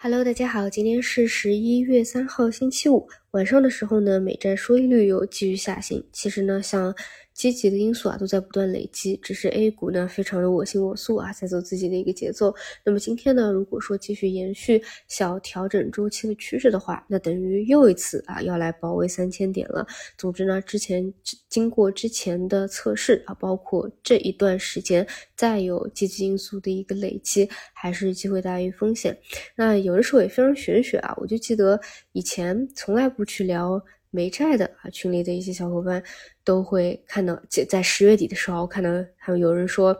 Hello，大家好，今天是十一月三号，星期五。晚上的时候呢，美债收益率又继续下行。其实呢，像积极的因素啊，都在不断累积，只是 A 股呢，非常的我行我素啊，在走自己的一个节奏。那么今天呢，如果说继续延续小调整周期的趋势的话，那等于又一次啊，要来保卫三千点了。总之呢，之前经过之前的测试啊，包括这一段时间再有积极因素的一个累积，还是机会大于风险。那有的时候也非常玄学啊，我就记得以前从来不去聊。美债的啊，群里的一些小伙伴都会看到，在在十月底的时候，看到还有有人说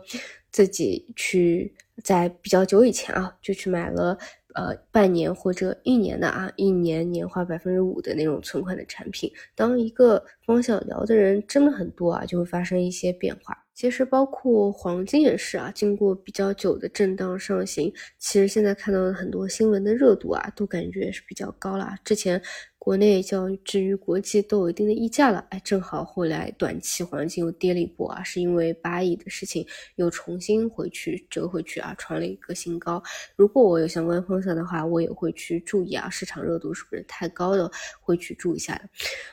自己去在比较久以前啊，就去买了呃半年或者一年的啊，一年年化百分之五的那种存款的产品。当一个方向聊的人真的很多啊，就会发生一些变化。其实包括黄金也是啊，经过比较久的震荡上行，其实现在看到的很多新闻的热度啊，都感觉是比较高了。之前。国内较至于国际都有一定的溢价了，哎，正好后来短期黄金又跌了一波啊，是因为八亿的事情又重新回去折回去啊，创了一个新高。如果我有相关方向的话，我也会去注意啊，市场热度是不是太高的，会去注意一下的。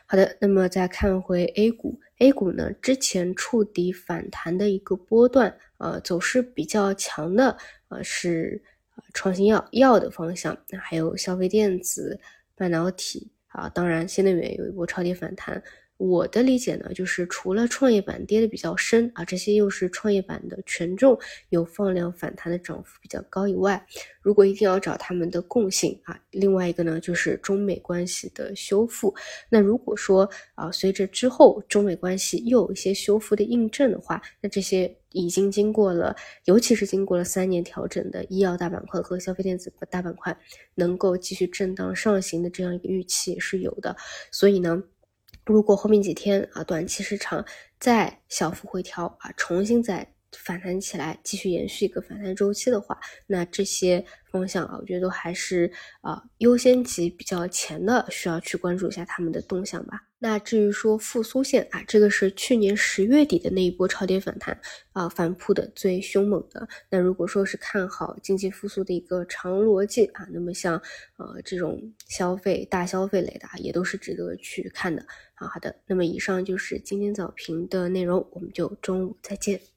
好的，那么再看回 A 股，A 股呢之前触底反弹的一个波段，呃，走势比较强的，呃是创新药药的方向，那还有消费电子、半导体。啊，当然，新能源有一波超跌反弹。我的理解呢，就是除了创业板跌的比较深啊，这些又是创业板的权重有放量反弹的涨幅比较高以外，如果一定要找他们的共性啊，另外一个呢就是中美关系的修复。那如果说啊，随着之后中美关系又有一些修复的印证的话，那这些已经经过了，尤其是经过了三年调整的医药大板块和消费电子大板块，能够继续震荡上行的这样一个预期是有的。所以呢。如果后面几天啊，短期市场再小幅回调啊，重新再反弹起来，继续延续一个反弹周期的话，那这些方向啊，我觉得都还是啊优先级比较前的，需要去关注一下他们的动向吧。那至于说复苏线啊，这个是去年十月底的那一波超跌反弹啊，反扑的最凶猛的。那如果说是看好经济复苏的一个长逻辑啊，那么像呃这种消费大消费类的啊，也都是值得去看的啊。好的，那么以上就是今天早评的内容，我们就中午再见。